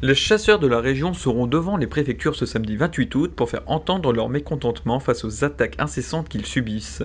Les chasseurs de la région seront devant les préfectures ce samedi 28 août pour faire entendre leur mécontentement face aux attaques incessantes qu'ils subissent.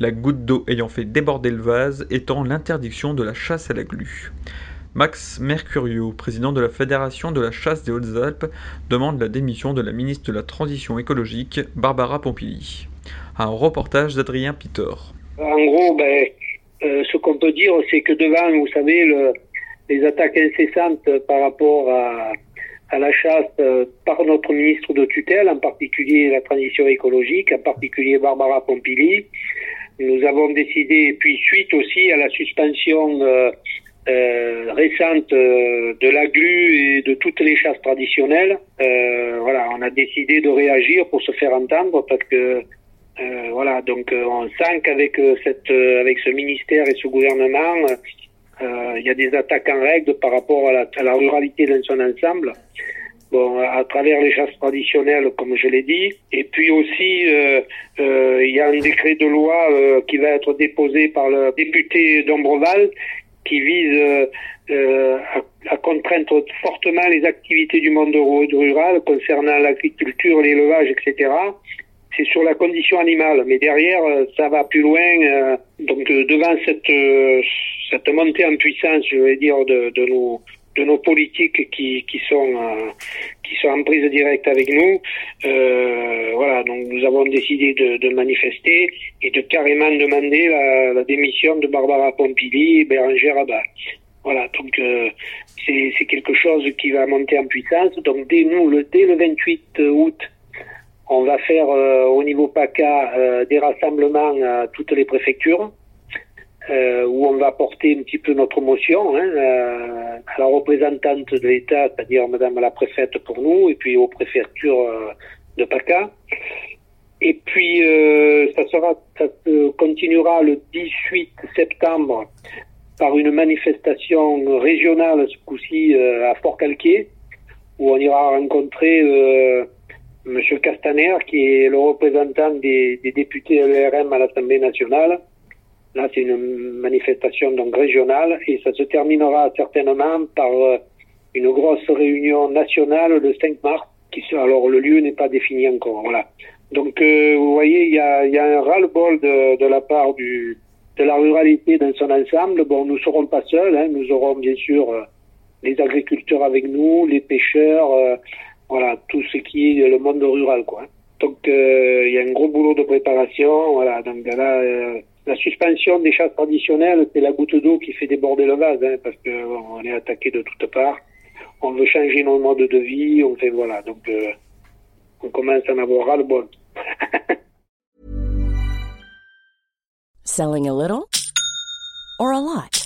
La goutte d'eau ayant fait déborder le vase étant l'interdiction de la chasse à la glu. Max Mercurio, président de la Fédération de la chasse des Hautes-Alpes, demande la démission de la ministre de la Transition écologique, Barbara Pompili. Un reportage d'Adrien Pitor. En gros, ben, euh, ce qu'on peut dire, c'est que devant, vous savez, le, les attaques incessantes par rapport à, à la chasse euh, par notre ministre de tutelle, en particulier la transition écologique, en particulier Barbara Pompili, nous avons décidé, puis suite aussi à la suspension euh, euh, récente euh, de la glu et de toutes les chasses traditionnelles, euh, voilà, on a décidé de réagir pour se faire entendre parce que voilà, donc on sent qu'avec cette, avec ce ministère et ce gouvernement, il y a des attaques en règle par rapport à la, à la ruralité dans son ensemble. Bon, à travers les chasses traditionnelles, comme je l'ai dit, et puis aussi euh, euh, il y a un décret de loi euh, qui va être déposé par le député d'Ombreval qui vise euh, euh, à, à contraindre fortement les activités du monde ru- rural concernant l'agriculture, l'élevage, etc c'est sur la condition animale, mais derrière euh, ça va plus loin. euh, donc euh, devant cette euh, cette montée en puissance, je vais dire de, nos politiques qui qui sont euh, qui sont en prise directe avec nous, euh, voilà. Donc nous avons décidé de, manifester et de carrément demander la, démission de Barbara Pompili et Bérangère Abba. Voilà, donc euh, c'est quelque chose qui va monter en puissance. Donc dès nous, le, dès le 28 août, on va faire au niveau PACA des rassemblements à toutes les préfectures euh, où on va porter un petit peu notre motion hein, euh, à la représentante de l'État, c'est-à-dire Madame la préfète pour nous, et puis aux préfectures euh, de PACA. Et puis ça sera, ça continuera le 18 septembre par une manifestation régionale, ce coup-ci à Fort-Calquier, où on ira rencontrer Monsieur Castaner, qui est le représentant des, des députés LRM à l'Assemblée nationale. Là, c'est une manifestation donc régionale et ça se terminera certainement par euh, une grosse réunion nationale le 5 mars. Qui alors, le lieu n'est pas défini encore. Voilà. Donc, euh, vous voyez, il y a, y a un ras-le-bol de, de la part du, de la ruralité dans son ensemble. Bon, nous serons pas seuls. Hein, nous aurons bien sûr euh, les agriculteurs avec nous, les pêcheurs. euh, voilà, tout ce qui est le monde rural, quoi. Donc, euh, il y a un gros boulot de préparation, voilà. Donc là, euh, la suspension des chasses traditionnelles, c'est la goutte d'eau qui fait déborder le vase, hein, parce que on est attaqué de toutes parts. On veut changer nos modes de vie, on fait voilà. Donc, euh, on commence à en avoir ras le bol. Selling a little or a lot?